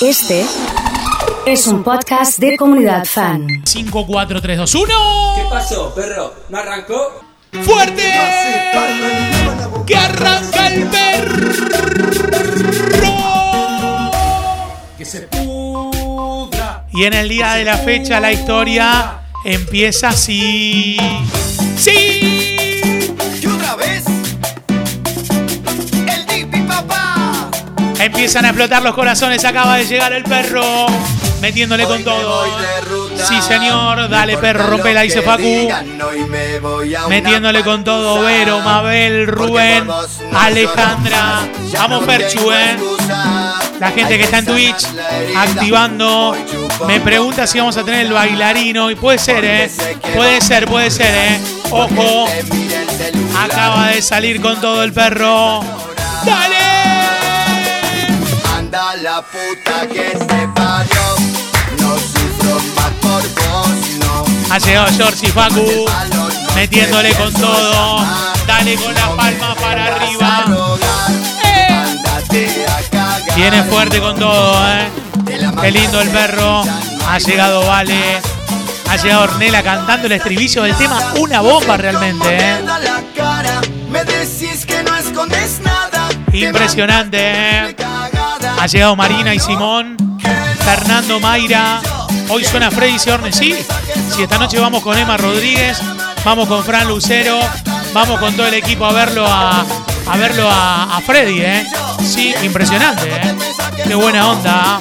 Este es un podcast de comunidad fan. 5, 4, 3, 2, 1. ¿Qué pasó, perro? ¿No arrancó? ¡Fuerte! ¡Que arranca el perro! Que se pudra. Y en el día de la fecha la historia empieza así. ¡Sí! Empiezan a explotar los corazones. Acaba de llegar el perro. Metiéndole con Hoy todo. ruta. Sí, señor. Dale, perro, rompela, dice Facu. digan, Metiéndole con todo. Vero, Mabel, Rubén, no Alejandra. más. Vamos, Perchu, eh. La gente que está en Twitch activando. Me pregunta si vamos a tener el bailarino. Y puede ser, ¿eh? Puede ser, puede ser, ¿eh? Ojo. Acaba de salir con todo el perro. ¡Dale! La puta que se parió. No sufro más por vos, no. Ha llegado George y Facu. Metiéndole con todo. Dale con la No palma me para arriba. Eh. Viene fuerte con todo, ¿eh? Qué lindo el perro. Ha llegado Vale. Ha llegado Ornella cantando el estribillo del tema. Una bomba realmente, ¿eh? Impresionante, ¿eh? Ha llegado Marina y Simón. Fernando Mayra. Hoy suena Freddy Ciorne. Sí, si esta noche vamos con Emma Rodríguez, vamos con Fran Lucero, vamos con todo el equipo a verlo a, a verlo a, a Freddy, ¿eh? Sí, impresionante, ¿eh? Qué buena onda.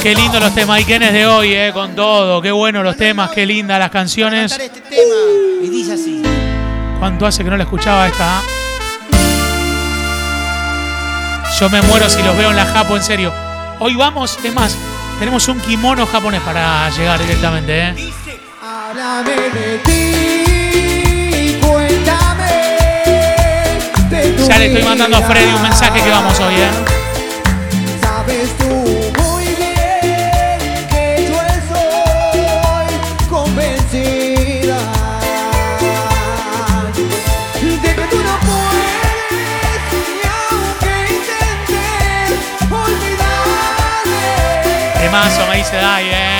Qué lindo los temas Ikenes de hoy, ¿eh? Con todo. Qué bueno los temas, qué lindas las canciones. Este tema y dice así. ¿Cuánto hace que no la escuchaba esta? Yo me muero si los veo en la Japo, en serio. Hoy vamos, es más, tenemos un kimono japonés para llegar directamente, ¿eh? Háblame de ti, cuéntame. de tu Ya le estoy mandando a. Freddy un mensaje que vamos hoy, ¿eh? Me dice Dai, ¿eh?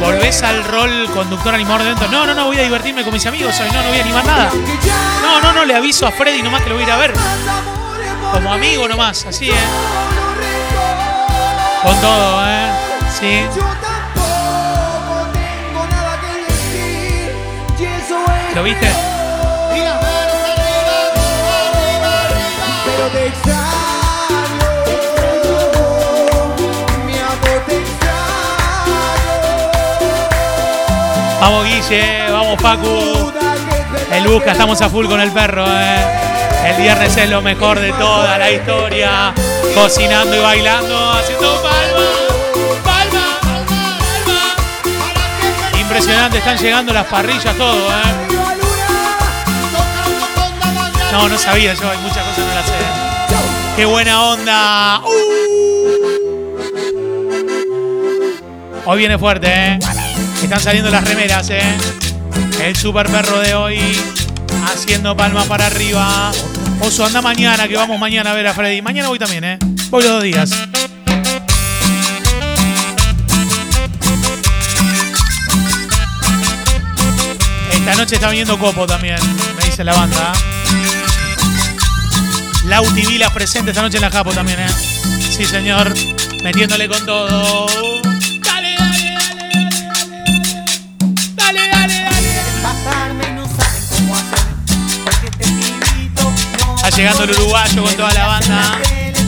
¿Volvés al rol conductor animador de dentro? No, no, no, voy a divertirme con mis amigos hoy. No, no voy a animar nada. No, no, no, le aviso a Freddy nomás que lo voy a ir a ver. Como amigo nomás, así, ¿eh? Con todo, ¿eh? Sí. Yo tampoco tengo nada que decir. Y eso es. ¿Lo viste? Pero te extraño, mi amor te extraño. Vamos, Guille, vamos, verdad El busca, estamos a full con el perro, ¿eh? El viernes es lo mejor de toda la historia. Cocinando y bailando, haciendo palma, Impresionante, están llegando las parrillas, todo, ¿eh? No, no sabía yo, hay muchas cosas que no las sé. ¡Qué buena onda! ¡Uh! Hoy viene fuerte, ¿eh? Están saliendo las remeras, ¿eh? El super perro de hoy haciendo palma para arriba. Oso, anda mañana, que vamos mañana a ver a Freddy. Mañana voy también, ¿eh? Voy los dos días. Noche está viniendo Copo también, me dice la banda. Lauti Vilas presente esta noche en la Japo también, ¿eh? Sí, señor. Metiéndole con todo. Dale, dale, dale, dale, dale, dale, dale. Porque este Está llegando el uruguayo con toda la banda.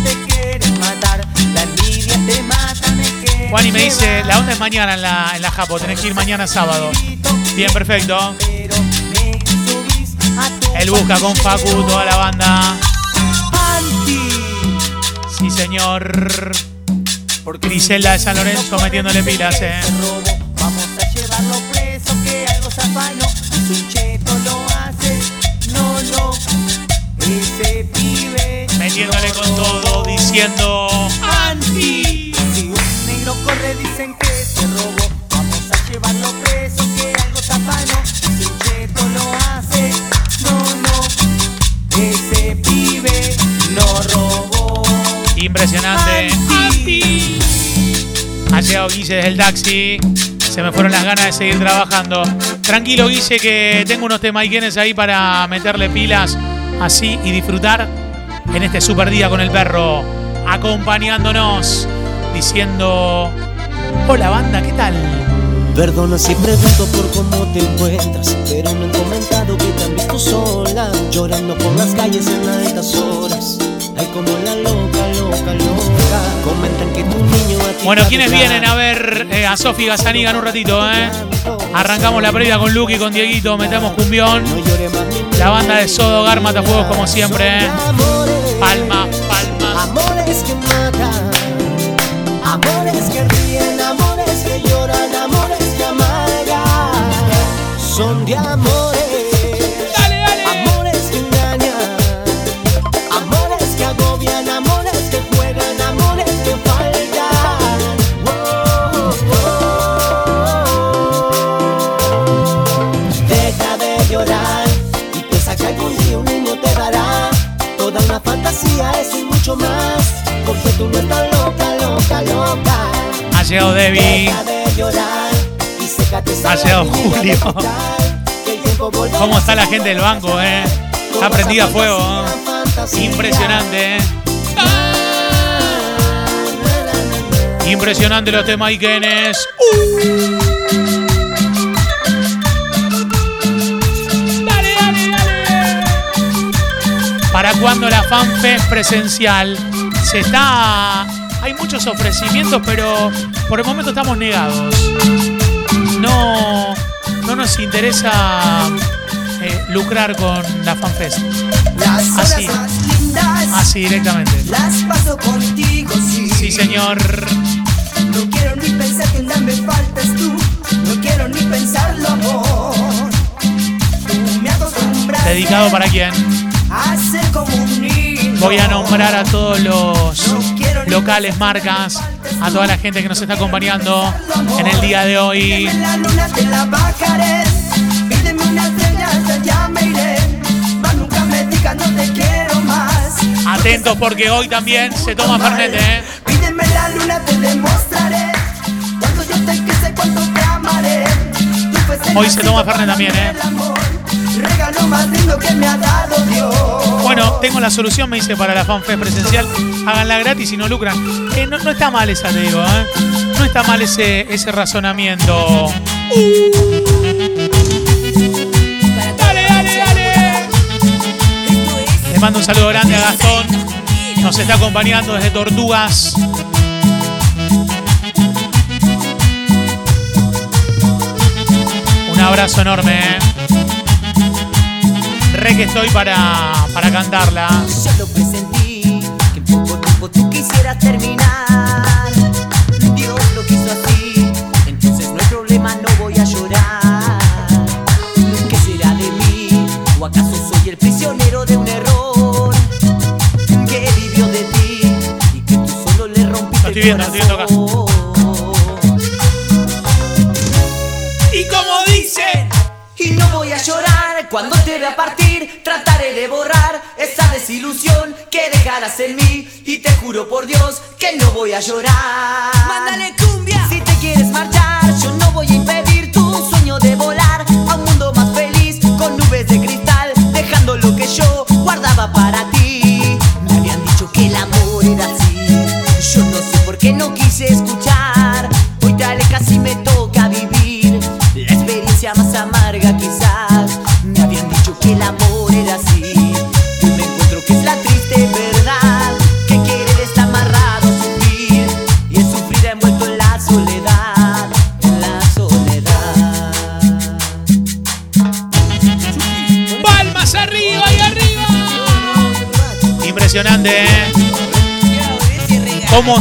Te quieren matar La envidia te mata me quiere Juan y me dice, la onda es mañana en la, en la Japo, tenés que ir mañana sábado. Bien, perfecto. Él busca con Facu, toda la banda. Sí, señor. Griselda de San Lorenzo metiéndole pilas, eh. Vamos a llevarlo preso Que algo zafano un cheto lo hace No, no Ese pibe Metiéndole con todo, diciendo Llegado Guille desde el taxi. Se me fueron las ganas de seguir trabajando. Tranquilo, Guille, que tengo unos temaiquenes ahí para meterle pilas así y disfrutar en este super día con el perro. Acompañándonos, diciendo: Hola, banda, ¿qué tal? Perdona si pregunto por cómo te encuentras, pero me han comentado que te han visto sola, llorando por las calles en altas horas. Ay, como la loca, loca, loca. Bueno, ¿quiénes vienen a ver eh, a Sofi Gazaniga en un ratito, eh? Arrancamos la previa con Lucky, con Dieguito, metemos cumbión. La banda de Sodo Gar Matafuegos como siempre, eh. Amores, Palmas, palmas. Amores que matan, amores que ríen, amores que lloran, amores que amargan. Son de amores. Tú no estás loca, loca, loca. Ha llegado Debbie. Y Ha llegado Julio. ¿Cómo está la gente del banco, eh? Está prendida a fuego. Impresionante, eh. Impresionante los temas Ikenes. Dale, dale, dale. ¿Para cuándo la FanFest presencial? Se está. Hay muchos ofrecimientos, pero por el momento estamos negados. No, no nos interesa eh, lucrar con la FanFest. Así. Así directamente. las paso contigo, sí. Sí, señor. No quiero ni pensar que día me faltas tú. No quiero ni pensarlo, amor. Tú me ¿Dedicado para quién? a ser como. Voy a nombrar a todos los locales, marcas, a toda la gente que nos está acompañando en el día de hoy. Atentos porque hoy también se toma Fernet, ¿eh? Pídeme la luna, te demostraré. Cuando yo te quise, cuánto te amaré. Tú fuiste Hoy se toma Fernet también, ¿eh? Regalo más lindo que me ha dado Dios. Bueno, tengo la solución, me dice, para la FanFest presencial. Háganla gratis y no lucran. Eh, no, no está mal esa, te digo, ¿eh? No está mal ese, ese razonamiento. Dale, dale, dale. Le mando un saludo grande a Gastón. Nos está acompañando desde Tortugas. Un abrazo enorme. ¿eh? Re que estoy para, para cantarla. Yo lo presentí, que en poco tiempo tú quisieras terminar. Dios lo quiso así, entonces no hay problema, no voy a llorar. ¿Qué será de mí? ¿O acaso soy el prisionero de un error? Que vivió de ti y que tú solo le rompiste estoy viendo, el lo estoy viendo acá. corazón. Y como dicen. Y no voy a llorar cuando te vea partir. Dejarás en mí. Y te juro por Dios que no voy a llorar. Mándale cumbia. Si te quieres marchar,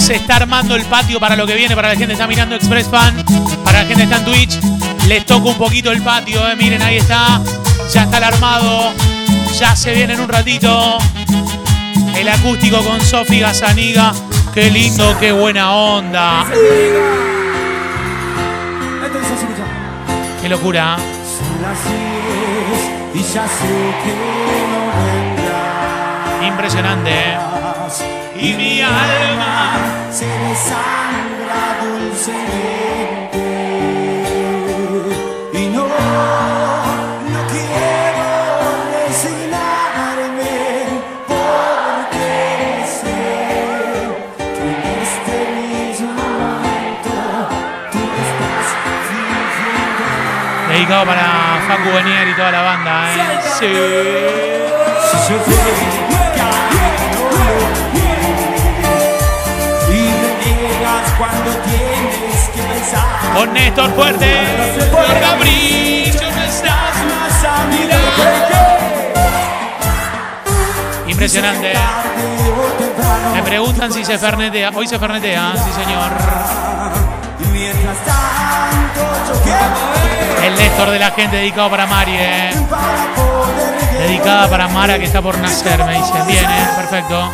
se está armando el patio para lo que viene, para la gente que está mirando Express Fan, para la gente que está en Twitch. Les toca un poquito el patio, ¿eh? Miren, ahí está. Ya está el armado. Ya se viene en un ratito. El acústico con Sofi Gazaniga. Qué lindo, qué buena onda. Qué locura. Vendrás. Impresionante, ¿eh? Y mi alma. se desangra dulcemente. Y no, no quiero resignarme porque sé que en este mismo momento tú estás fingiendo. Dedicado para Facu Benier y toda la banda, ¿eh? Sí. Cuando tienes que pensar. Con Néstor Fuerte. Por capricho no estás Más a mirar Impresionante. Me preguntan si se fernetea. Hoy se fernetea, sí señor. El Néstor de la gente dedicado para Mari, ¿eh? Dedicada para Mara que está por nacer, me dicen. Bien, ¿eh? Perfecto.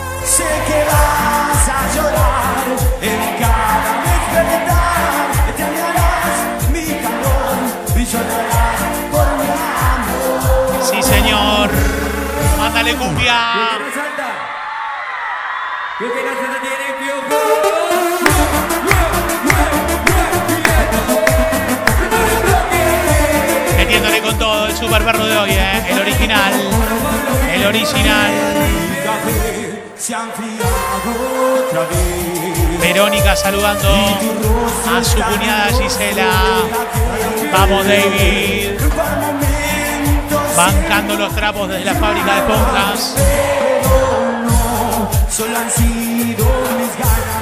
En cada despertar. Extrañarás mi calor y llorarás por mi amor. Sí, señor. Mándale cumbia. Metiéndole con todo el super perro de hoy, ¿eh? El original. El original. Se han enfriado otra vez. Verónica saludando a su cuñada Gisela. Vamos, David. Bancando los trapos desde la fábrica de esponjas.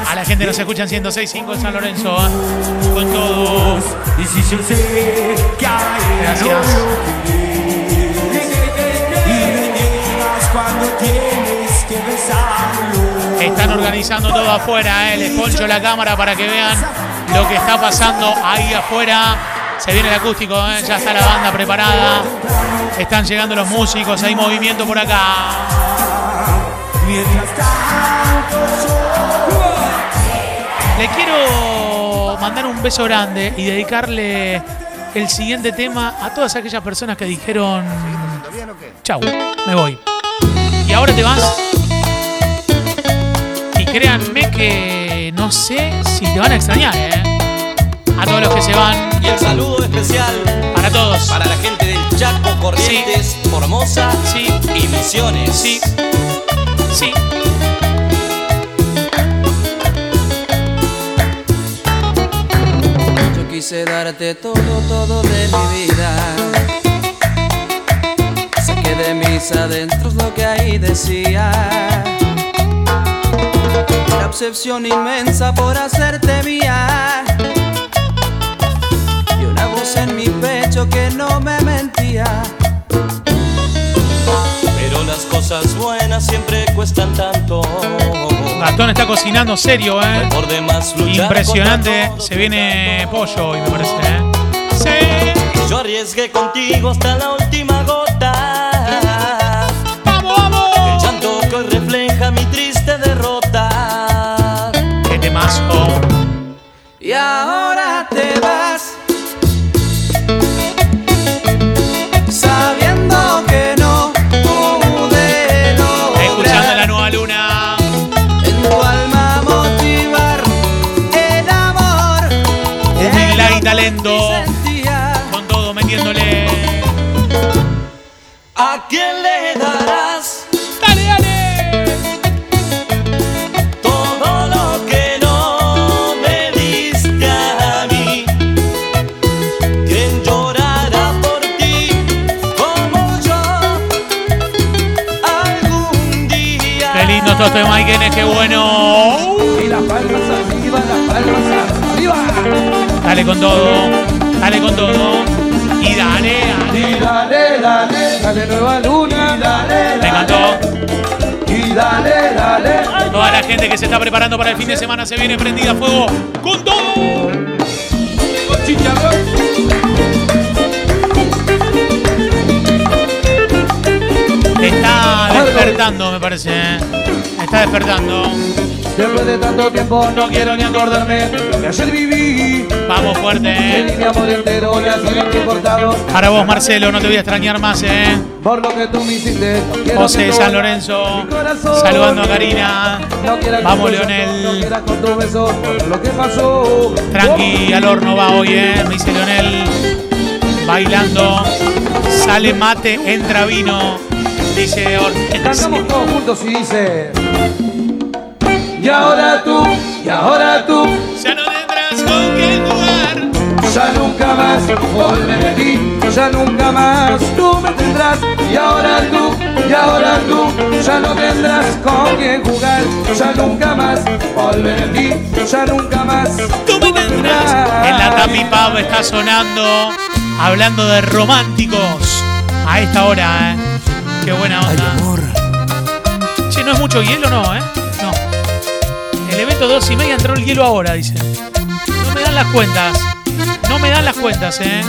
A la gente nos escuchan 106.5 en San Lorenzo. ¿eh? Con todo. Y si yo sé que hay Gracias. Están organizando todo afuera, ¿eh? les poncho la cámara para que vean lo que está pasando ahí afuera. Se viene el acústico, ¿eh? ya está la banda preparada. Están llegando los músicos, hay movimiento por acá. Le quiero mandar un beso grande y dedicarle el siguiente tema a todas aquellas personas que dijeron, chau, me voy. Y ahora te vas. Créanme que no sé si te van a extrañar, ¿eh? A todos los que se van, Y el saludo especial para todos. para la gente del Chaco, Corrientes, Formosa Sí, y Misiones. sí, sí. Yo quise darte todo, todo de mi vida. De mis adentros lo que ahí decía. Obsesión inmensa por hacerte mía. Y una voz en mi pecho que no me mentía. Pero las cosas buenas siempre cuestan tanto. Gastón está cocinando serio, ¿eh? Impresionante. todo. Se viene pollo hoy, me parece, ¿eh? Sí. Yo arriesgué contigo hasta la última gota. Y día? Qué lindo todo esto de Mike N, qué bueno. Y las palmas arriba, las palmas arriba. Dale con todo. Dale con todo. Y dale, dale. Dale, dale, dale nueva luna. Dale, Me encantó. y dale, dale. Toda la gente que se está preparando para el fin de semana se viene prendida a fuego con todo. Chicharrón. Está despertando, me parece. Está despertando. Después de tanto tiempo no quiero ni acordarme lo que ayer viví. Vamos fuerte, Me eh. mi amor entero y así. Para vos, Marcelo, no te voy a extrañar más, eh. Por lo que tú me hiciste. no José San Lorenzo, saludando a Karina. No Vamos, Leonel. No con tu beso. Lo que pasó. Tranqui, al horno va hoy, eh. Me dice Leonel. Bailando. Sale mate, entra vino. Dice Or- Cantamos todos juntos y dice. Y ahora tú, y ahora tú, Ya no tendrás con quién jugar. ya nunca más volveré de ti, ya nunca más tú me tendrás. Y ahora tú, y ahora tú, ya no tendrás con quién jugar, ya nunca más volveré de ti, ya nunca más Tú me tendrás. En la Tapi está sonando. Hablando de románticos. A esta hora, eh. Qué buena onda. Che, no es mucho hielo, no, eh. No. El evento dos y media entró el hielo ahora, dice. No me dan las cuentas. No me dan las cuentas, eh.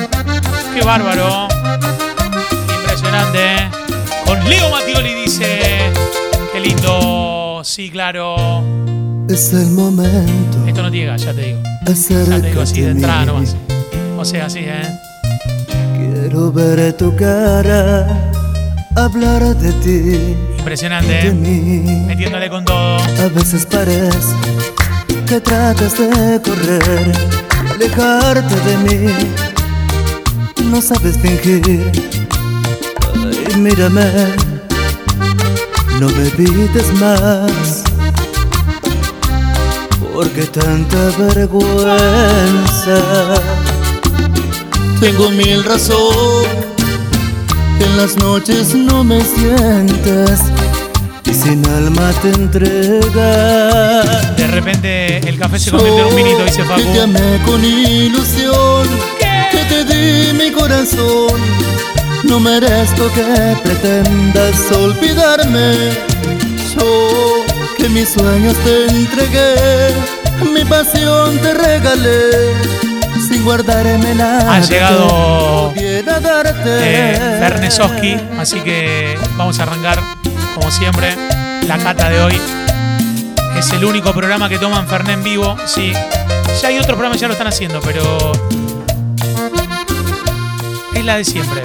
Qué bárbaro. Impresionante. Con Leo Mattioli dice. Qué lindo. Sí, claro. Es el momento. Esto no llega, ya te digo. Ya te digo así de entrada nomás. O sea, así, ¿eh? Quiero ver tu cara, hablar de ti, Impresionante, de ¿eh? mí. Metiéndole con todo. A veces parece que tratas de correr, alejarte de mí. No sabes fingir. Ay, mírame, no me evites más. Porque tanta vergüenza. Tengo mil razones. En las noches no me sientes y sin alma te entregas. De repente el café se convirtió en un vinito, dice Que te Facu. amé con ilusión, que te di mi corazón. No merezco que pretendas olvidarme. Yo que mis sueños te entregué, mi pasión te regalé, sin guardarme nada. Ha llegado eh, así que vamos a arrancar, como siempre, la cata de hoy. Es el único programa que toman Fernet en vivo, sí. Ya hay otros programas que ya lo están haciendo, pero es la de siempre.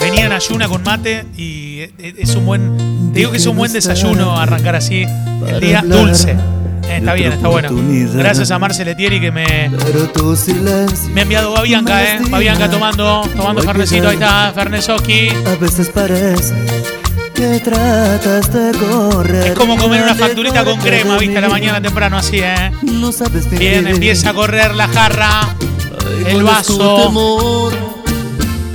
Venía en ayuna con mate y es un buen. Digo que es un buen desayuno arrancar así el día dulce. Eh, está bien, está bueno. Gracias a Marce Letieri que me, me ha enviado Babianca, eh. Babianca tomando, tomando Fernecito, ahí está, Fernesoski. a veces parece que tratas de correr. Es como comer una facturita con crema, viste, a la mañana temprano así, eh. Bien, empieza a correr la jarra, el ¿cuál es tu vaso.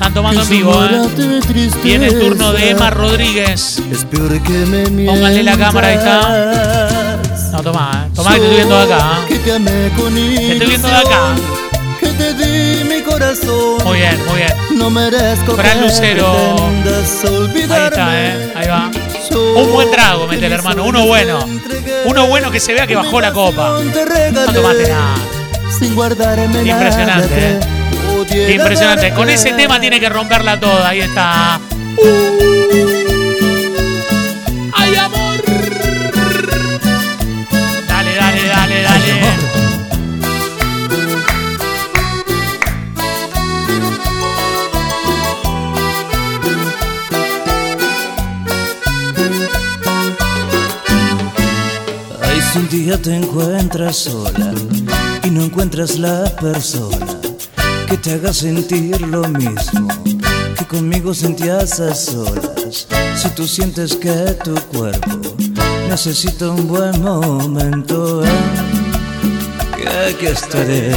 Están tomando en vivo, eh. Viene el turno de Emma Rodríguez. Es peor que me Pónganle la cámara, ahí está. No, tomá, eh. Tomá que te estoy viendo de acá. eh. Que te amé con Te estoy viendo de acá. Que te di mi corazón. Muy bien, muy bien. No merezco Fran Lucero. Ahí está, eh. Ahí va. Un buen trago, que mete el mis hermano. Uno bueno. te entregué, Uno bueno que se vea que bajó la copa. No tomaste nada. Sin guardarme Impresionante, nada eh. Impresionante. Con ese tema tiene que romperla toda. Ahí está. ¡Ay, amor! Dale, dale, dale, dale. Ay, si un día te encuentras sola y no encuentras la persona que te haga sentir lo mismo que conmigo sentías a solas. Si tú sientes que tu cuerpo necesita un buen momento, eh, que aquí estaré.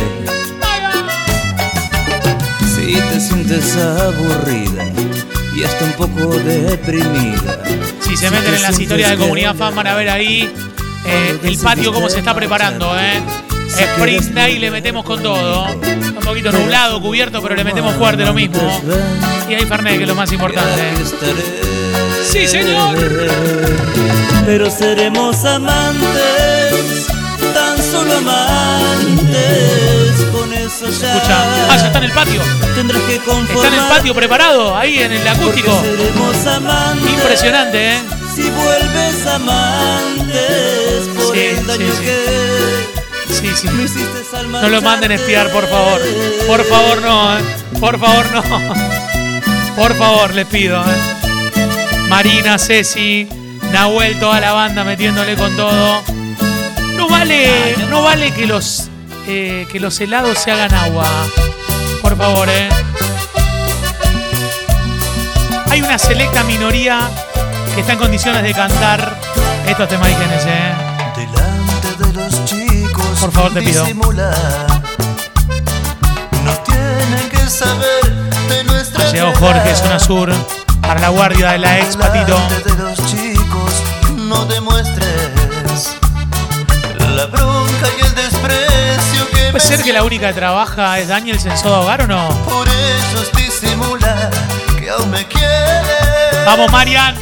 Si te sientes aburrida y hasta un poco deprimida. Si se meten en las historias de Comunidad Fan van a ver ahí eh, el patio cómo se está preparando, ¿eh? Day le metemos con todo. Un poquito nublado, cubierto, pero le metemos fuerte lo mismo. Y ahí Fernet, que es lo más importante. Sí, señor. Pero seremos amantes, tan solo amantes, con eso ya. escucha. Ah, ya está en el patio. Tendrás que. Está en el patio preparado, ahí en el acústico. porque seremos amantes. Impresionante, ¿eh? Si vuelves amantes por Sí, el daño sí, sí. que Sí, sí. No lo manden a espiar, por favor. Por favor, no, ¿eh? Por favor, no. Por favor, les pido, ¿eh? Marina, Ceci, Nahuel, toda la banda metiéndole con todo. No vale, no vale que los, eh, que los helados se hagan agua. Por favor, ¿eh? Hay una selecta minoría que está en condiciones de cantar estos temas ¿eh? Por favor, te pido. Ha llegado Jorge, zona sur, para la guardia de la ex Patito. De los chicos, no demuestres la bronca y el desprecio que ¿Puede ser que la única que trabaja es Daniel Sensoda Hogar o no? Por ellos disimula que aún me quieres. Vamos, Marian.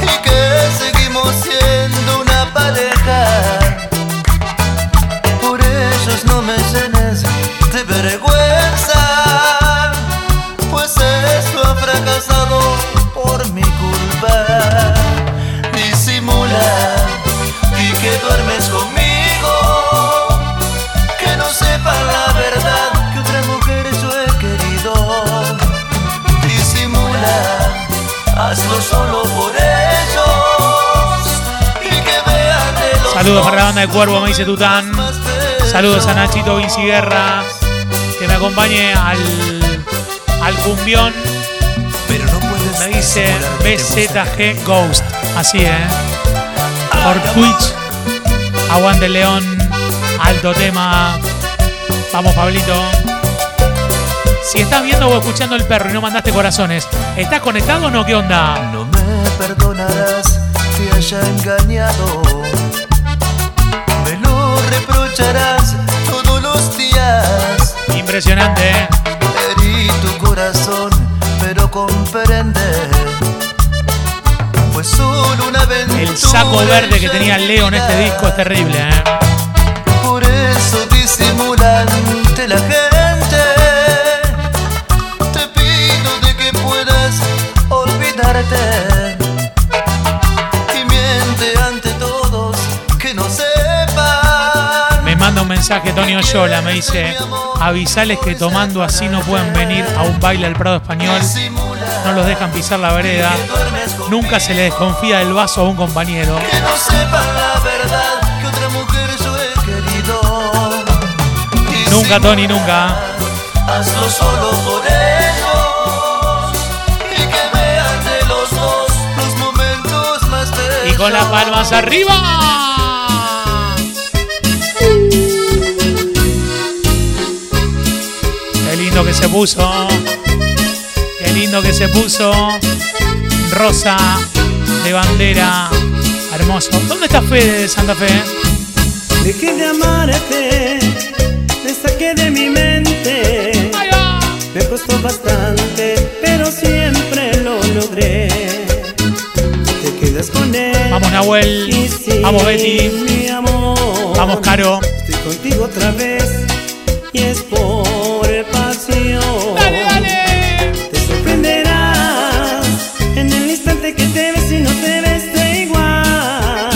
Y que seguimos siendo una pareja. No me llenes de vergüenza. Pues esto ha fracasado por mi culpa. Disimula y que duermes conmigo. Que no sepan la verdad que otra mujer yo he querido. Disimula, hazlo solo por ellos. Y que vean de los Saludos para la banda de Cuervo, me dice Tután. Saludos a Nachito Vinci Guerra, que me acompañe al, al cumbión. Pero no puedes Me dice BZG Ghost. Así, ¿eh? Por Twitch. Aguante León. Alto tema. Vamos, Pablito. Si estás viendo o escuchando el perro y no mandaste corazones, ¿estás conectado o no? ¿Qué onda? No me perdonarás que haya engañado. Me lo reprocharás. Impresionante, ¿eh? Herí tu corazón, pero comprende. Fue solo una aventura. El saco verde que tenía Leo en este disco es terrible, ¿eh? Por eso disimula ante la gente. Mensaje Tony Oyola, me dice, avisales que tomando así no pueden venir a un baile al Prado Español, no los dejan pisar la vereda, nunca se le desconfía del vaso a un compañero. Que no sepan la verdad que otra mujer yo he querido. Nunca, Tony, nunca. Hazlo solo por ellos. Y que vean de los dos los momentos más bellos. Y con las palmas arriba. Lindo que se puso. Qué lindo que se puso. Rosa de bandera. Hermoso. ¿Dónde está Fede de Santa Fe? Dejé de amarte, me saqué de mi mente. Me costó bastante, pero siempre lo logré. Te quedas con él. Vamos, Nahuel. Vamos, Betty. Mi amor. Vamos, Caro. Estoy contigo otra vez y es por pasión. Dale, dale. Te sorprenderás en el instante que te ves y no te ves de igual.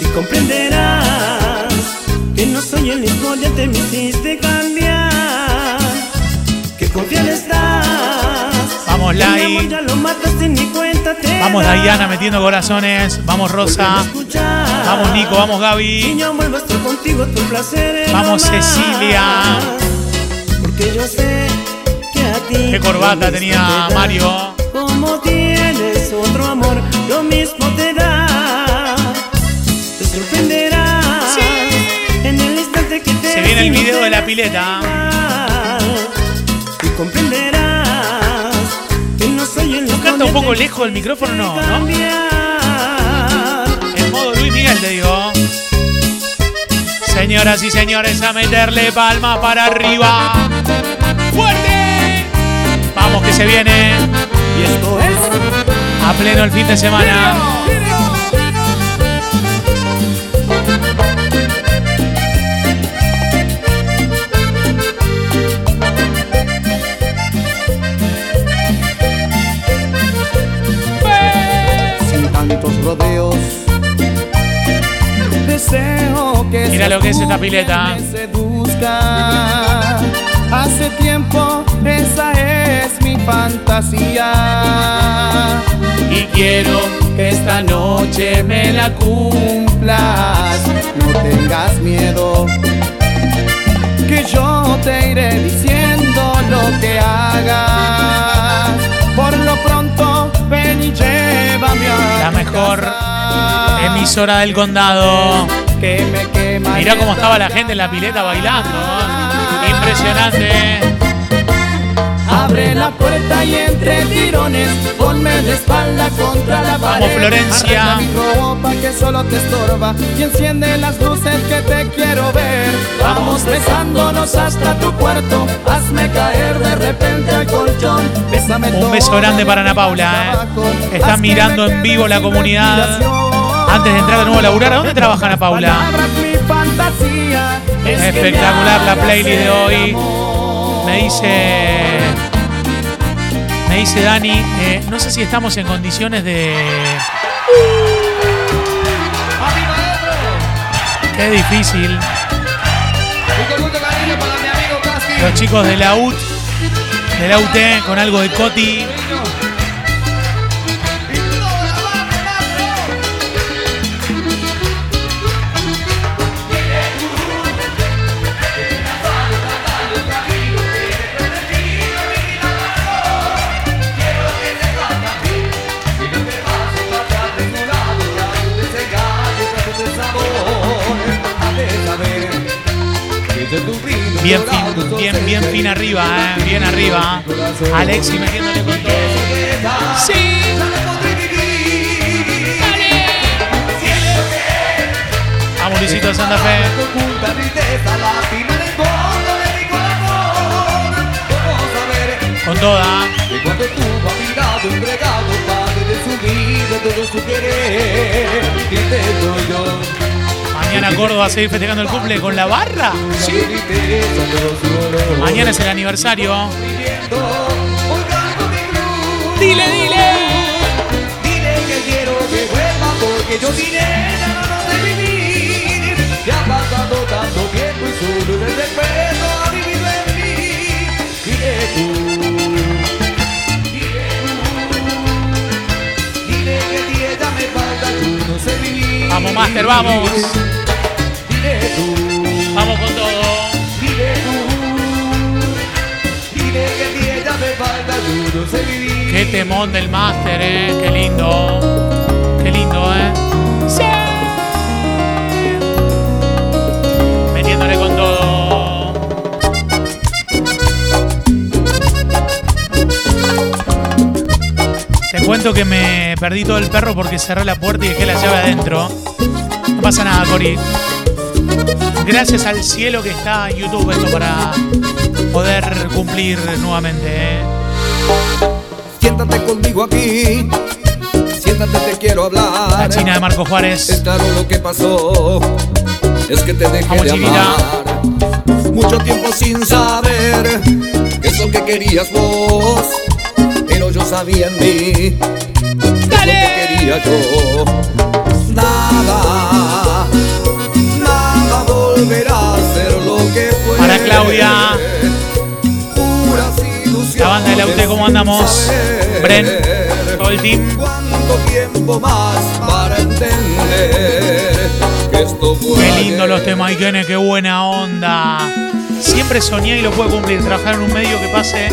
Y comprenderás que no soy el mismo, ya te me hiciste cambiar. Que confiar estás. Vamos, Lai. Ya lo mataste Vamos. Diana metiendo corazones. Vamos, Rosa. Vamos, Nico. Vamos, Gaby. Vamos. Cecilia. Porque yo sé que a ti. Qué corbata tenía. Mario. Como tienes otro amor, lo mismo te da. Te sorprenderás. En el instante que te Se viene el video de la pileta. Y comprenderás que no soy el ¿No canta un poco lejos del micrófono? No, ¿no? En modo Luis Miguel, te digo. Señoras y señores, a meterle palma para arriba. ¡Fuerte! Vamos que se viene. Y esto es. A pleno el fin de semana. Los rodeos. Deseo que Mira lo que es esta pileta. seduzca. Hace tiempo esa es mi fantasía. Y quiero que esta noche me la cumplas. No tengas miedo. Que yo emisora del condado. Mirá cómo esta estaba la gente en la pileta bailando. Impresionante. Abre la puerta y entre tirones ponme de espalda contra la pared. Florencia. Mi ropa que solo te estorba y enciende las luces que te quiero ver. Vamos besándonos hasta tu cuarto. Hazme caer de repente al colchón. Bésame Un beso grande para Ana Paula. ¿eh? Están mirando en vivo la comunidad. Antes de entrar de nuevo a laburar, ¿a dónde trabaja Ana Paula? Espectacular la playlist de hoy. Me dice. Me dice Dani, eh, no sé si estamos en condiciones de. Qué difícil. Los chicos de la UT, de la UT, con algo de Coti. Bien bien, bien fin arriba, eh, bien arriba. Alexi metiéndole con todo. Sí. Vamos, Luisito de Santa Fe. Con toda. Y cuando tuvo a mi lado entregado, padre de su vida, todo su querer, y te doy yo. Mañana Córdoba va a seguir festejando el cumple con la barra. Sí. Mañana es el aniversario. Dile, dile. Dile que quiero que vuelva porque yo sin ella no sé vivir. Que ha pasado tanto tiempo y solo el recuerdo ha vivido en mí. Dile tú. Dile tú. Dile que si ella me falta vivir. Vamos, Master, vamos. Tú. Vamos con todo. Tú. Que si ella me falta yo no sé vivir. Qué temón del Master, eh. Qué lindo. Qué lindo, eh. Sí. Metiéndole con todo. Te cuento que me perdí todo el perro porque cerré la puerta y dejé la llave adentro. No pasa nada, Cori. Gracias al cielo que está YouTube esto para poder cumplir nuevamente, eh. Siéntate conmigo aquí. Siéntate, te quiero hablar. La China de Marco Juárez. Es claro lo que pasó. Es que te dejé Vamos, de amar. Mucho tiempo sin saber que es lo que querías vos. Pero yo sabía en mí. Es lo que quería yo. Nada. Nada volverá a ser lo que fue. Para Claudia. La banda de la UT, ¿cómo andamos? Bren, todo el team. ¿Cuánto tiempo más para entender que esto fue Qué lindo ayer? los temas, Ikene, qué buena onda. Siempre soñé y lo puedo cumplir, trabajar en un medio que pase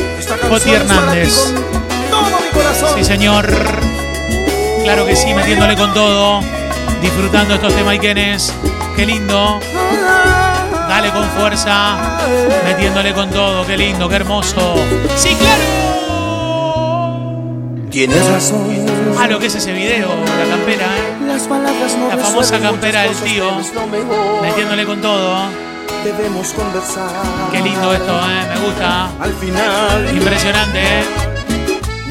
Coti Hernández. Todo mi corazón. Sí, señor. Claro que sí, metiéndole con todo. Disfrutando estos temas, Ikenes. Qué lindo. Dale con fuerza. Metiéndole con todo. Qué lindo, qué hermoso. Sí, claro. Tienes razón. Ah, lo que es ese video, la campera, ¿eh? Las palabras no La famosa campera del tío. Metiéndole con todo. Debemos conversar. Qué lindo esto, ¿eh? Me gusta. Al final. Impresionante, ¿eh?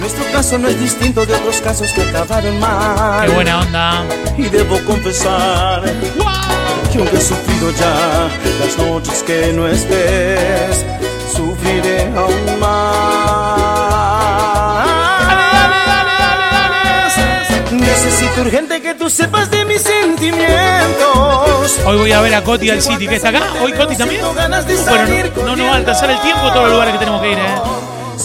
Nuestro caso no es distinto de otros casos que acabaron mal. Qué buena onda. Y debo confesar que aunque he sufrido ya las noches que no estés, sufriré aún más. Necesito urgente que tú sepas de mis sentimientos. Hoy voy a ver a Coti al City, que está acá. Hoy Coti también. Bueno, no, no nos va a alcanzar el tiempo todos los lugares que tenemos que ir, ¿eh?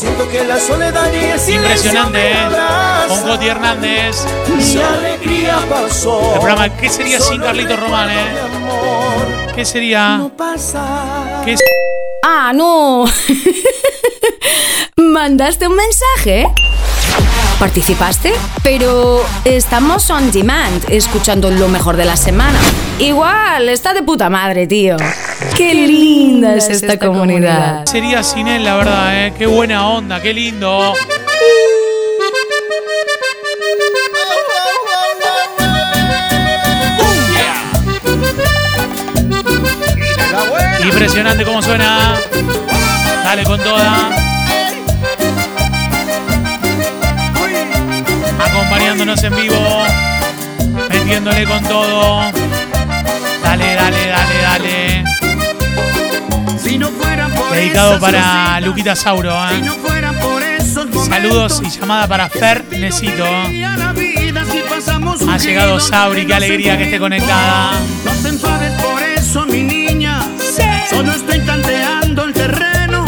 Siento que la soledad y el silencio Impresionante, me ¿eh? Con Coti Hernández. Mi alegría pasó. El programa, ¿qué sería sin Carlitos Román, eh? ¿Qué sería? No pasa. ¿Qué Ah, no. ¿Mandaste un mensaje? ¿Participaste? Pero estamos on demand, escuchando lo mejor de la semana. Igual, está de puta madre, tío. Qué linda es esta comunidad. sería sin él, la verdad, ¿eh? Qué buena onda, qué lindo. Impresionante cómo suena. Dale con toda. Acompañándonos en vivo. Metiéndole con todo. Dale, dale, dale, dale. Si no fueran por Dedicado para cositas, Luquita Sauro. ¿eh? Si no fueran por esos Saludos y llamada para Fer Necito. si Ha llegado de qué alegría que esté conectada. No te enfades por eso, mi niña. Solo estoy tanteando el terreno.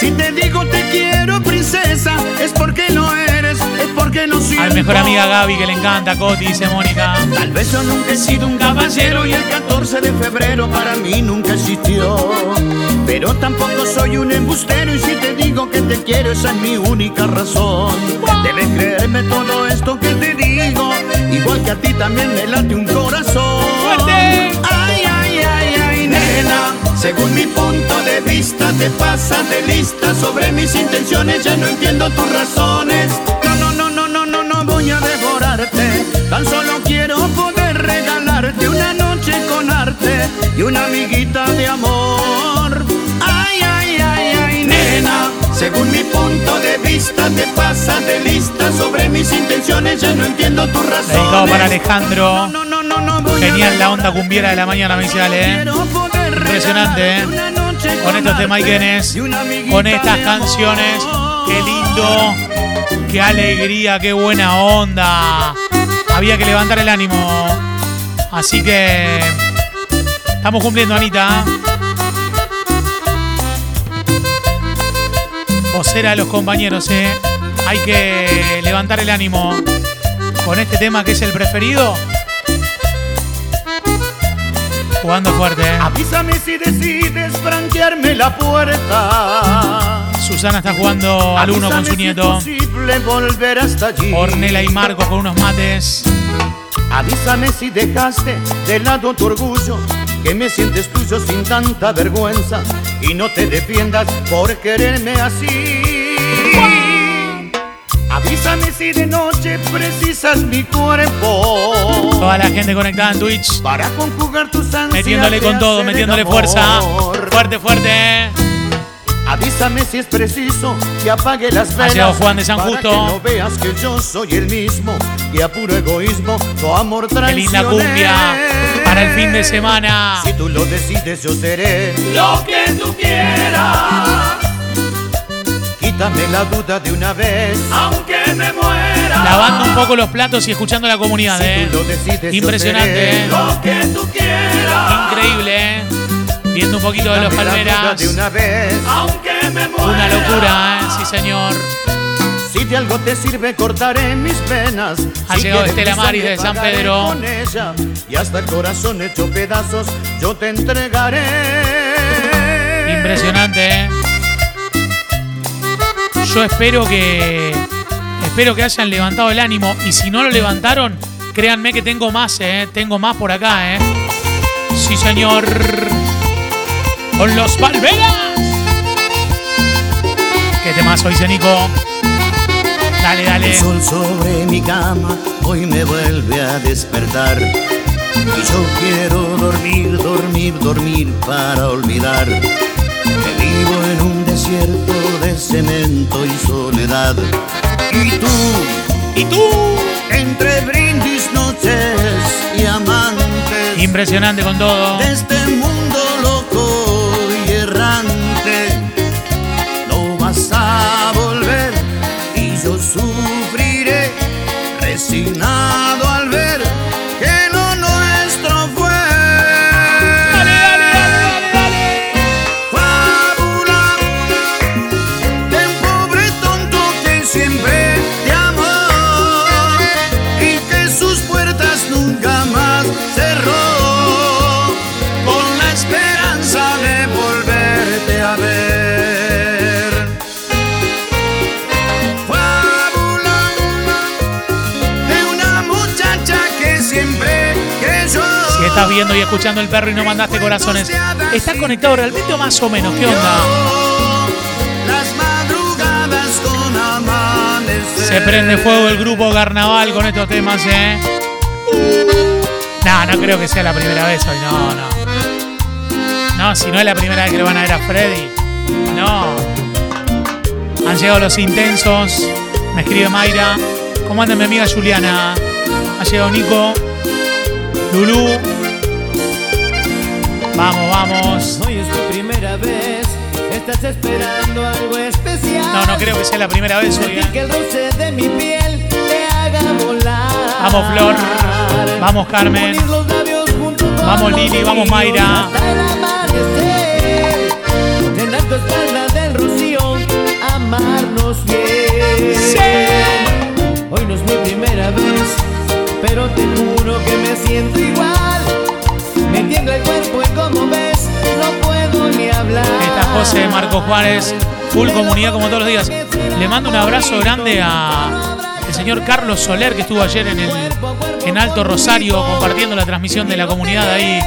Si te digo te quiero, princesa, es porque no es porque no siento. Al mejor amiga Gaby que le encanta, Coti, dice Mónica. Tal vez yo nunca he sido un caballero y el 14 de febrero para mí nunca existió. Pero tampoco soy un embustero y si te digo que te quiero esa es mi única razón. Debes creerme todo esto que te digo, igual que a ti también me late un corazón. Ay, ay, ay, ay, nena, según mi punto de vista te pasas de lista sobre mis intenciones, ya no entiendo tus razones. Voy a devorarte, tan solo quiero poder regalarte una noche con arte y una amiguita de amor. Ay, ay, ay, ay, nena, según mi punto de vista te pasas de lista sobre mis intenciones, ya no entiendo tus razones. Dedicado para Alejandro. Genial la onda cumbiera de la mañana, me dice Ale, ¿eh? Impresionante, ¿eh? Con estos temas con estas canciones. Qué lindo. Qué alegría, qué buena onda. Había que levantar el ánimo. Así que estamos cumpliendo, Anita. Vocera de los compañeros, ¿eh? Hay que levantar el ánimo. Con este tema que es el preferido. Jugando fuerte, ¿eh? Avísame si decides franquearme la puerta. Susana está jugando al uno con su nieto. volver hasta allí. Ornella y Marco con unos mates. Avísame si dejaste de lado tu orgullo, que me sientes tuyo sin tanta vergüenza y no te defiendas por quererme así. Avísame si de noche precisas mi cuerpo. Toda la gente conectada en Twitch. Para conjugar tus ansias. Metiéndole con todo, metiéndole fuerza. Fuerte, fuerte. ¿Eh? Avísame si es preciso que apague las velas. llegado Juan de San para Justo. que no veas que yo soy el mismo y a puro egoísmo tu amor Qué linda cumbia. Para el fin de semana. Si tú lo decides, yo seré lo que tú quieras. Quítame la duda de una vez, aunque me muera. Lavando un poco los platos y escuchando a la comunidad, ¿eh? tú lo decides, yo Impresionante, seré ¿eh? lo que tú quieras. Increíble, ¿eh? Viendo un poquito de los palmeras. de una vez, aunque me muera. Una locura, ¿eh? Sí, señor. Si de algo te sirve, cortaré mis venas. Ha Si llegado Estela Maris de San Pedro. con ella. Y hasta el corazón hecho pedazos, yo te entregaré. Impresionante, ¿eh? Yo espero que. Espero que hayan levantado el ánimo. Y si no lo levantaron, créanme que tengo más, ¿eh? Tengo más por acá, ¿eh? Sí, señor. Con los palmeras. ¿Qué temas hoy, Nico? Dale, dale. El sol sobre mi cama hoy me vuelve a despertar. Y yo quiero dormir, dormir, dormir para olvidar que vivo en un desierto de cemento y soledad. Y tú, y tú, entre brindis, noches y amantes Impresionante con todo. de este mundo loco viendo y escuchando el perro y no mandaste corazones. ¿Estás conectado realmente o más o menos? ¿Qué onda? Las madrugadas con amanecer. Se prende fuego el grupo Carnaval con estos temas, ¿eh? No, no creo que sea la primera vez hoy, no, no. No, si no es la primera vez que lo van a ver a Freddy. No. Han llegado los intensos. Me escribe Mayra. ¿Cómo anda mi amiga Juliana? Ha llegado Nico. Lulú. Vamos, vamos. Hoy es tu primera vez, estás esperando algo especial. No, no creo que sea la primera vez hoy, que el roce de mi piel te haga volar. Vamos, Flor. Vamos, Carmen. Vamos, Lili. Vamos, Mayra. hasta el amanecer. Llenar tu espalda del rocío, amarnos bien. Hoy no es mi primera vez, pero te juro que me siento igual. Tiembla el cuerpo y como ves, no puedo ni hablar. Está José Marco Juárez, full comunidad como todos los días. Le mando un abrazo grande a el señor Carlos Soler que estuvo ayer en el en Alto Rosario compartiendo la transmisión de la comunidad ahí.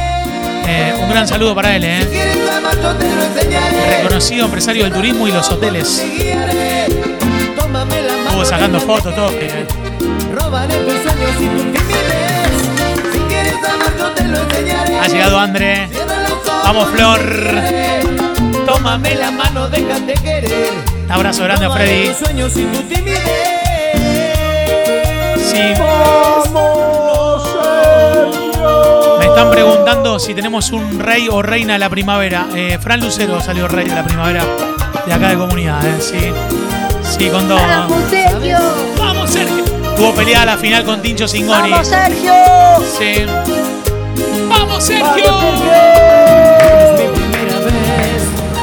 Eh, un gran saludo para él, eh. Reconocido empresario del turismo y los hoteles. Estuvo sacando fotos, todo. eh. Ha llegado André. Vamos, Flor. Tómame la mano, déjate querer. Un abrazo grande a Freddy. sueños timidez. Sí. Me están preguntando si tenemos un rey o reina de la primavera. Eh, Fran Lucero salió rey de la primavera de acá de comunidad, ¿eh? Sí. Sí, con todo. Sergio! Vamos, Sergio. Tuvo peleada la final con Tincho Singoni. ¡Vamos, Sergio! Sí. ¡Vamos, Sergio! Es mi primera vez,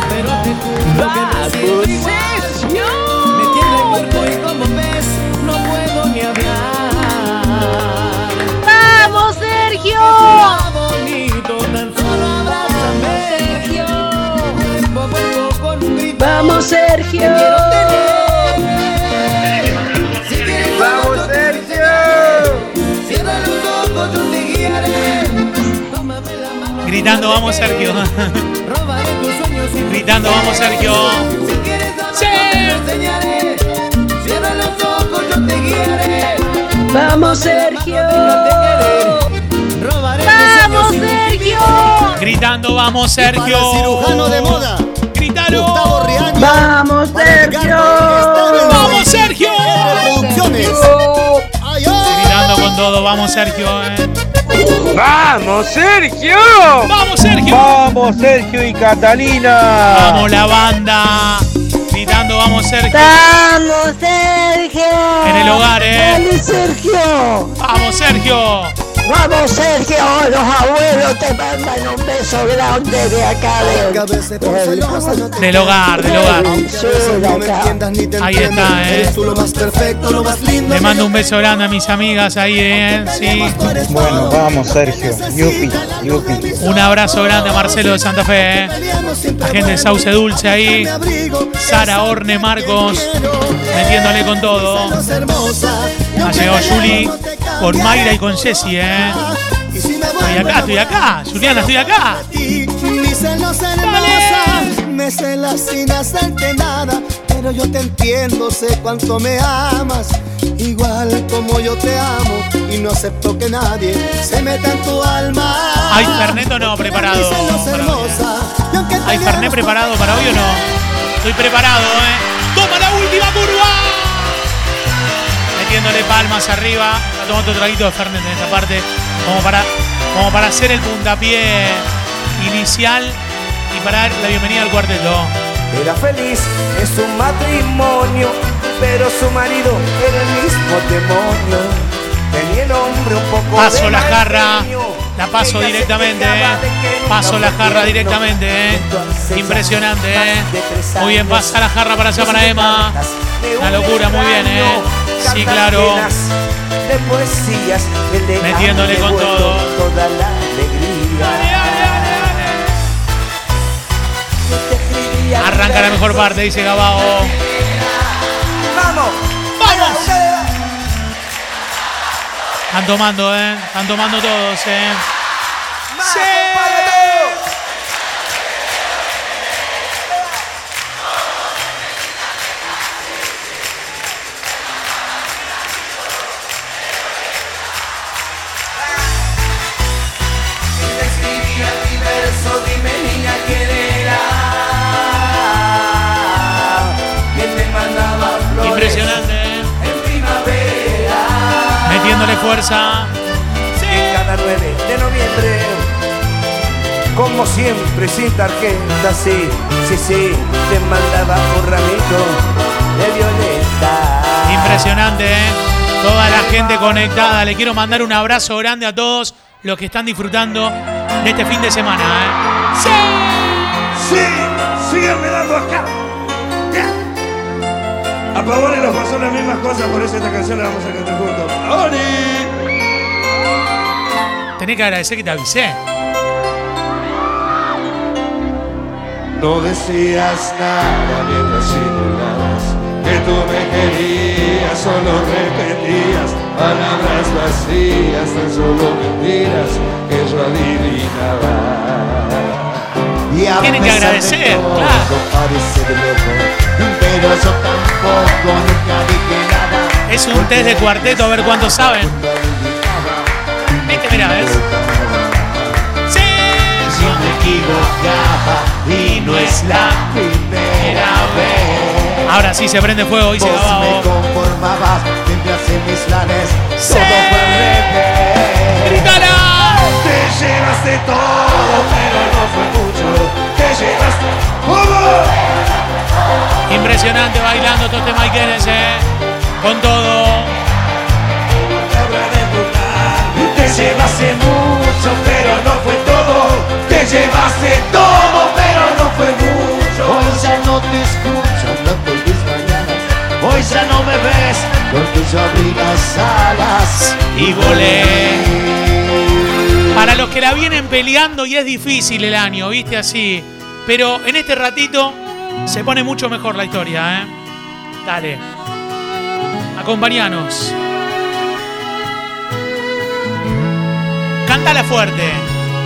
pero te juro que me siento igual. Me tiembla el cuerpo y como ves, no puedo ni hablar. ¡Vamos, Sergio! Está bonito, tan solo abrázame. Cuerpo a cuerpo con un grito. ¡Vamos, Sergio! Te quiero tener. Gritando, vamos, Sergio. Robaré tus sueños y Gritando, vamos, Sergio. Si quieres amar, Sí. yo te lo enseñaré. Cierra los ojos, yo te guiaré. ¡Vamos, Sergio! Robaré ¡Vamos, Sergio! Gritando, vamos, Sergio. Cirujano de moda, Riaño. ¡Vamos, Sergio! ¡Vamos, Sergio! Producciones. Ay, ay. Gritando con todo, vamos, Sergio. eh. ¡Vamos, Sergio! ¡Vamos, Sergio! ¡Vamos, Sergio y Catalina! Vamos, la banda. Gritando, vamos, Sergio. ¡Vamos, Sergio! En el hogar, eh. ¡Dale, Sergio! Vamos, Sergio. ¡Vamos, Sergio! Los abuelos te mandan un beso grande de acá de... Del hogar, del hogar. Ahí está, eh. Le mando un beso grande a mis amigas ahí, eh. Sí. Bueno, vamos, Sergio. Yupi, yupi. Un abrazo grande a Marcelo de Santa Fe, eh. La gente de Sauce Dulce ahí. Sara Orne Marcos. Metiéndole con todo. Ha llegado Juli con Mayra y con Jessie, eh. Estoy acá, estoy acá. Juliana, estoy acá. Mi celos hermosa, me celas sin hacerte nada, pero yo te entiendo, sé cuánto me amas, igual como yo te amo, y no acepto que nadie se meta en tu alma. ¿Hay Fernet o no preparado? Para y aunque ¿Hay Fernet preparado para hoy o no? Estoy preparado, ¿eh? ¡Toma la última curva! Metiéndole palmas arriba. Tomado otro traguito de Fernet en esta parte. Como para, como para hacer el puntapié inicial y para dar la bienvenida al cuarteto. Era feliz en su matrimonio, pero su marido era el mismo demonio. Tenía el hombre un poco Paso de la jarra. La paso directamente, ¿eh? Paso la jarra directamente, ¿eh? Impresionante, ¿eh? Muy bien, pasa la jarra para allá, para Emma. Una un locura, muy bien, ¿eh? Sí, claro. De poesías que le han Metiéndole con todo. Toda la alegría. Arranca la mejor parte, dice Gabao. ¡Vamos! ¡Vamos! Están tomando, ¿eh? Están tomando todos, ¿eh? Te Metiéndole fuerza. En cada 9 de noviembre. Como siempre, sin tarjeta, sí, sí, sí, te mandaba un ramito de violeta. Impresionante, ¿eh? Toda la gente conectada. Le quiero mandar un abrazo grande a todos los que están disfrutando de este fin de semana, ¿eh? ¡Sí! ¡Síganme dando acá! A Pavone nos pasó las mismas cosas, por eso esta canción la vamos a cantar juntos. ¡Pavone! Tenés que agradecer que te avisé. No decías nada mientras simulabas que tú me querías, solo repetías palabras vacías, tan solo mentiras que yo adivinaba. Y a Tienen que agradecer, todo, claro. Parece de loco, pero yo tampoco nunca dije nada. Es un test de cuarteto a ver cuántos saben. Viste, mira, ¿ves? ¡Sí! Yo me equivocaba y no es la primera vez. Ahora sí se prende fuego, me conformabas mis planes todo fue revés. ¡Grítala! Te llevaste todo, pero no fue mucho. Te llevaste. ¿Cómo? Impresionante bailando todo este Mike Guinness, ¿eh? Con todo. Te llevaste mucho, pero no fue todo. Te llevaste todo, pero no fue mucho. Hoy ya no te escucho hablando mis mañanas. Hoy ya no me ves porque yo abrí las alas Y volé. Para los que la vienen peleando y es difícil el año, viste así. Pero en este ratito se pone mucho mejor la historia, ¿eh? Dale. Acompañanos. Cántala fuerte.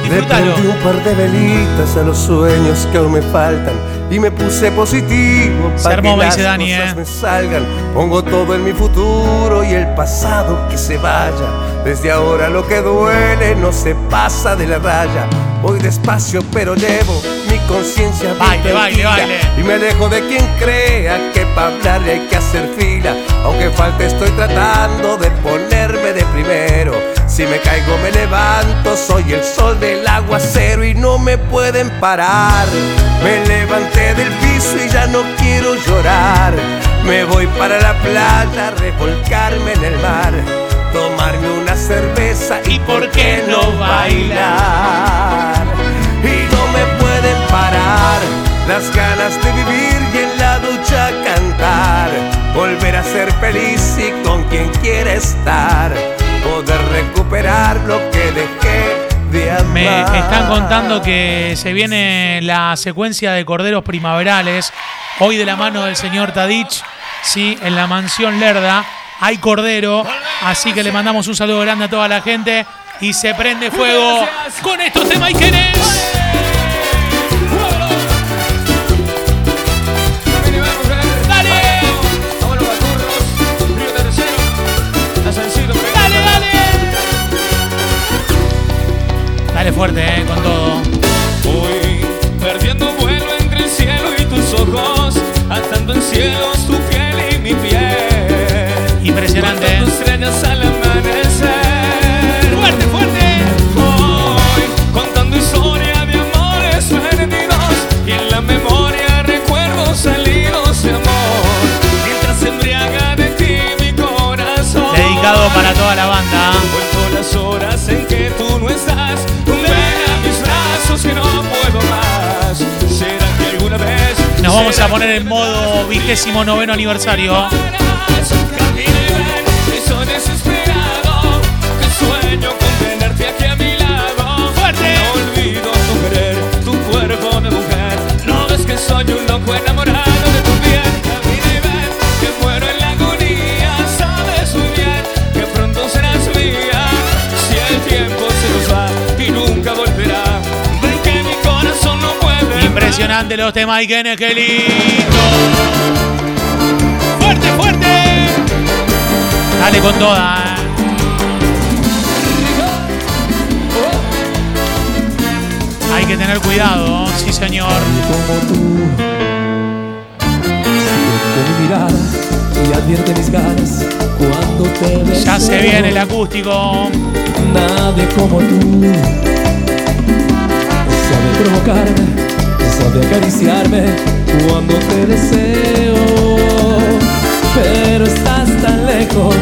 Le Disfrútalo. prendí un par de velitas a los sueños que aún me faltan y me puse positivo para que las Dani, cosas eh. me salgan. Pongo todo en mi futuro y el pasado que se vaya. Desde ahora lo que duele no se pasa de la raya. Voy despacio pero llevo mi conciencia Baile, baile, baile. Y me alejo de quien crea que para hablarle hay que hacer fila. Aunque falte estoy tratando de ponerme de primero. Si me caigo me levanto, soy el me pueden parar. Me levanté del piso y ya no quiero llorar. Me voy para la playa, revolcarme en el mar, tomarme una cerveza y por qué no bailar. Y no me pueden parar las ganas de vivir y en la ducha cantar, volver a ser feliz y con quien quiera estar, poder recuperar lo que dejé. Me están contando que se viene la secuencia de corderos primaverales. Hoy de la mano del señor Tadich, sí, en la mansión Lerda. Hay cordero, así que le mandamos un saludo grande a toda la gente. Y se prende fuego con estos temas. Fuerte, eh, con todo. Vamos a poner en modo vigésimo noveno aniversario. ¡Fuerte! No olvido tu querer, tu cuerpo de Impresionante los temas y qué qué lindo. Fuerte, fuerte. Dale con toda. eh. Hay que tener cuidado, sí señor. como tú mi mirada y advierte mis ganas cuando te Ya se viene el acústico. Nadie como tú Sabe provocarme, sabe acariciarme cuando te deseo Pero estás tan lejos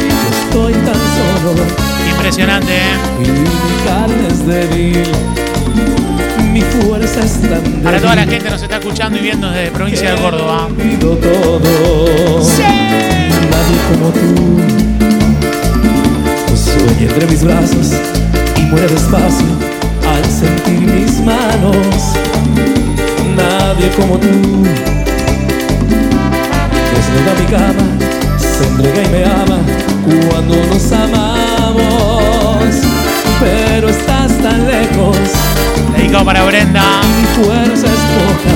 y yo estoy tan solo Impresionante, ¿eh? y mi carne es débil Mi fuerza es tan débil Para toda la gente que nos está escuchando y viendo desde provincia de Córdoba. pido todo. Nadie como tú. Sueña entre mis brazos y muere despacio mis manos. Nadie como tú. Desnuda mi cama, se entrega y me ama cuando nos amamos. Pero estás tan lejos. Dedicado para Brenda. Mi fuerza es poca.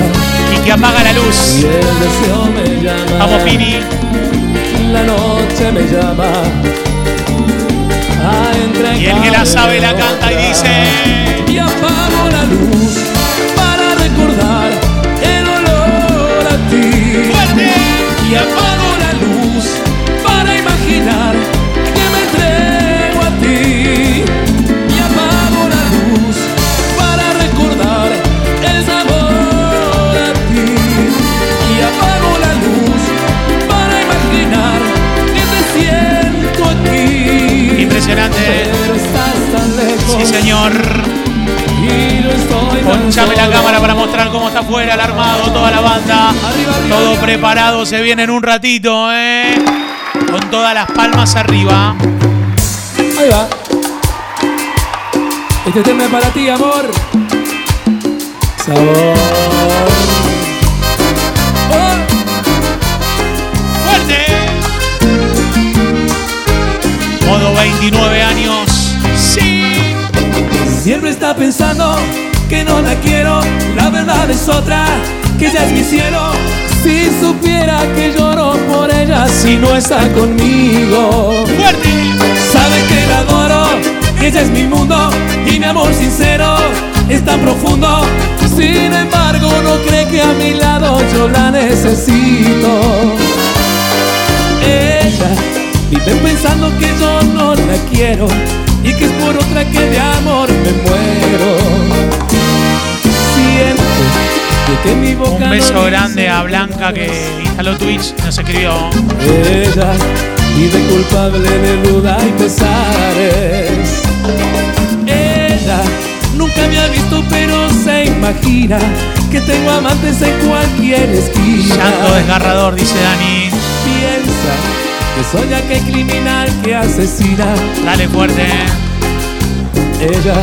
Y que apaga la luz. Y el deseo me llama. Vamos, Pini. La noche me llama. Y el que la sabe la canta y dice. Y apago la luz para recordar Todo preparado, se viene en un ratito, ¿eh? Con todas las palmas arriba. Ahí va. Este tema es para ti, amor. Sabor. ¡Fuerte! Modo 29 años. Sí. Siempre está pensando que no la quiero. La verdad es otra, que ella es mi cielo. Si supiera que lloro por ella si no está conmigo. ¡Fuerte! Sabe que la adoro, que ella es mi mundo y mi amor sincero es tan profundo. Sin embargo, no cree que a mi lado yo la necesito. Ella vive pensando que yo no la quiero y que es por otra que de amor me muero. Siente de que mi boca Un beso grande a Blanca que instaló Twitch y nos escribió. ella vive culpable de duda y pesares. Ella nunca me ha visto, pero se imagina que tengo amantes en cualquier esquina. Llanto desgarrador, dice Dani. Piensa que soy aquel criminal que asesina. Dale fuerte. Ella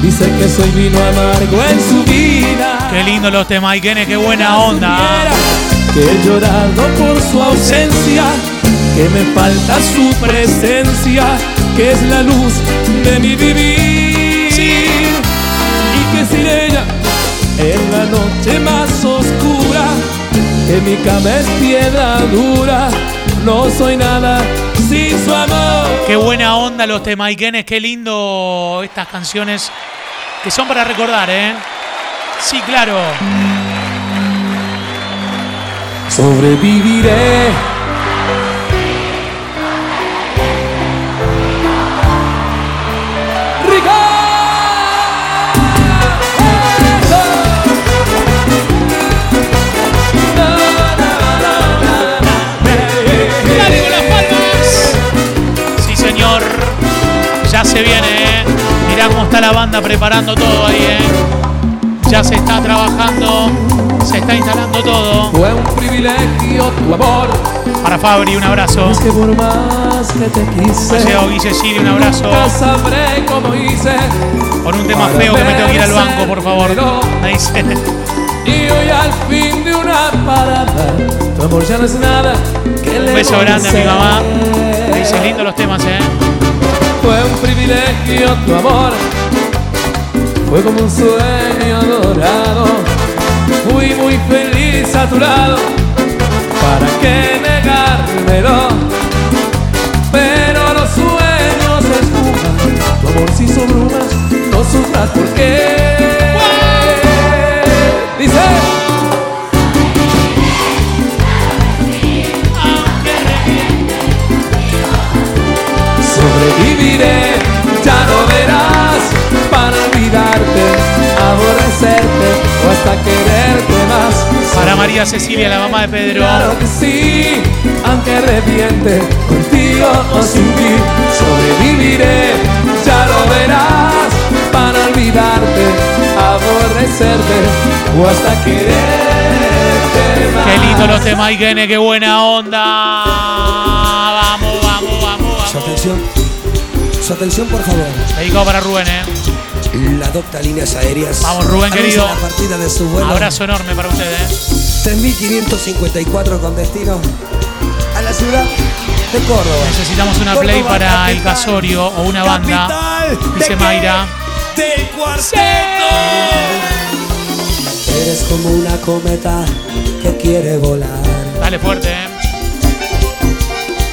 dice que soy vino amargo en su vida. Qué lindo los temas, Ikene, qué buena onda. Que he llorado por su ausencia, que me falta su presencia, que es la luz de mi vivir. Y que sin ella, en la noche más oscura, que mi cama es piedra dura, no soy nada sin su amor. Qué buena onda los Temaikenes, qué lindo estas canciones que son para recordar, ¿eh? Sí, claro. Sobreviviré. Se viene, ¿eh? Mirá cómo está la banda preparando todo ahí, ¿eh? Ya se está trabajando, se está instalando todo. Fue un privilegio tu amor. Para Fabri, un abrazo. Es que por más que te quise. Ha llegado Guille Gili, un abrazo. Sabré cómo hice. Por un tema feo que me tengo que ir al banco, por favor. Me dice. Y hoy al fin de una parada, tu amor ya no es nada. Que Un beso grande a mi mamá. Me dice lindo los temas, ¿eh? Fue un privilegio tu amor. Fue como un sueño dorado. Fui muy feliz a tu lado, ¿para qué negármelo? Pero los sueños se esfuman, tu amor se hizo brumas, no sufras porque Cecilia, la mamá de Pedro. Claro que sí, aunque reviente, contigo o sin ti, sobreviviré, ya lo verás, para olvidarte, aborrecerte o hasta quererte más. Qué lindo los temas, Ikene, qué buena onda. Vamos, vamos, vamos, Su vamos. atención, su atención por favor. Dedicado para Rubén, eh. La docta Líneas Aéreas. Vamos, Rubén, anuncia querido. La partida de su vuelo. Abrazo enorme para ustedes. 3554 con destino a la ciudad de Córdoba. Necesitamos una Córdoba, play para capital. el casorio o una banda. Dice Mayra. Del cuarteto. Eres como una cometa que quiere volar. Dale fuerte, eh.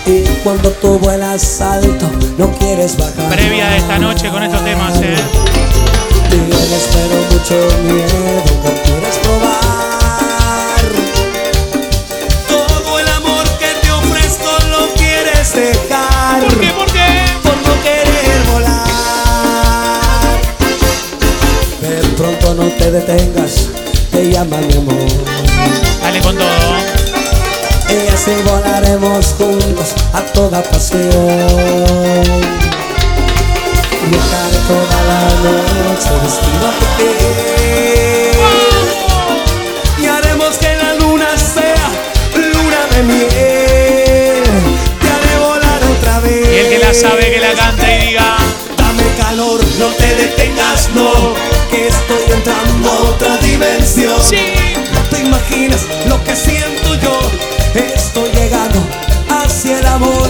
Y cuando tú vuelas alto, no quieres bajar. Previa de esta noche con estos temas, eh. Tienes pero mucho miedo, no quieres probar. Todo el amor que te ofrezco lo quieres dejar. ¿Por qué? ¿Por qué? Por no querer volar. De pronto no te detengas, te llama mi amor. Dale con todo. Y así volaremos juntos a toda pasión. Viajar toda la noche vestido a tu piel. Y haremos que la luna sea luna de miel. Te haré volar otra vez. Y el que la sabe, que la canta y diga. Dame calor, no te detengas, no. Que estoy entrando a otra dimensión. No te imaginas lo que siento yo. Estoy llegando hacia el amor.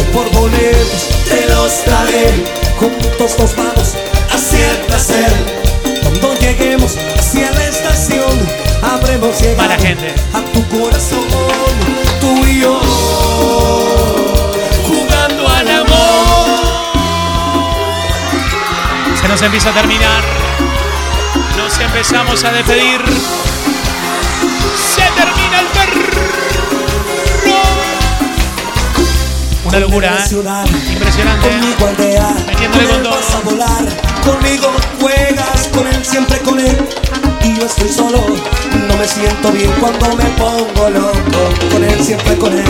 Y por boletos te los daré. Juntos nos vamos hacia el placer. Cuando lleguemos hacia la estación, habremos llegado Mala gente. a tu corazón. Tú y yo. Jugando al amor. Se nos empieza a terminar. Nos empezamos a despedir. Se termina el perro. Una locura, ¿eh? Impresionante. ¿eh? Conmigo aldea, Metiéndole con todo. vas a volar, conmigo juegas, con él siempre con él. Y yo estoy solo, no me siento bien cuando me pongo loco, con él siempre con él.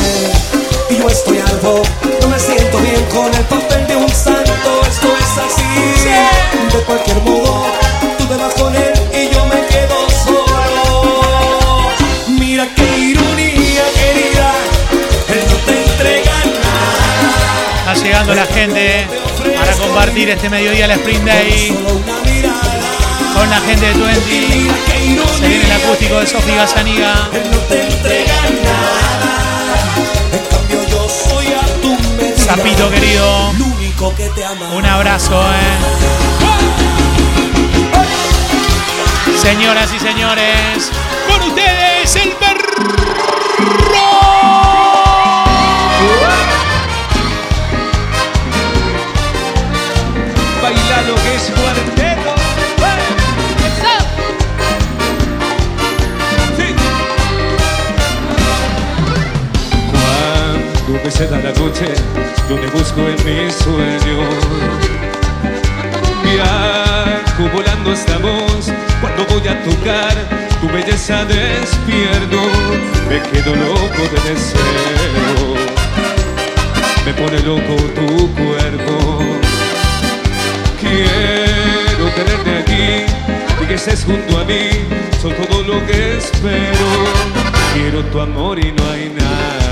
Y yo estoy algo, no me siento bien con el papel de un santo, esto es así. De cualquier modo, tú te vas con él la gente para compartir este mediodía el Spring Day con la gente de Twenty. Se viene el acústico de Sofi Gazaniga. Zapito querido, un abrazo, eh. Señoras y señores, con ustedes el estés junto a mí. Soy todo lo que espero. Quiero tu amor y no hay nada.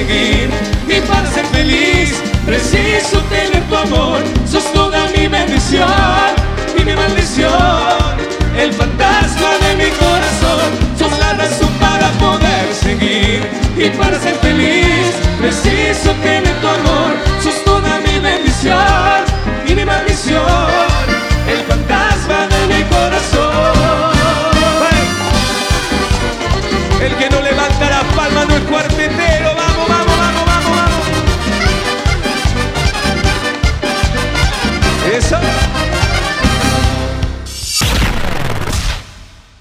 y para ser feliz preciso tener tu amor. Sos toda mi bendición y mi maldición. El fantasma de mi corazón. Sos la razón para poder seguir y para ser feliz preciso tener tu amor. Sos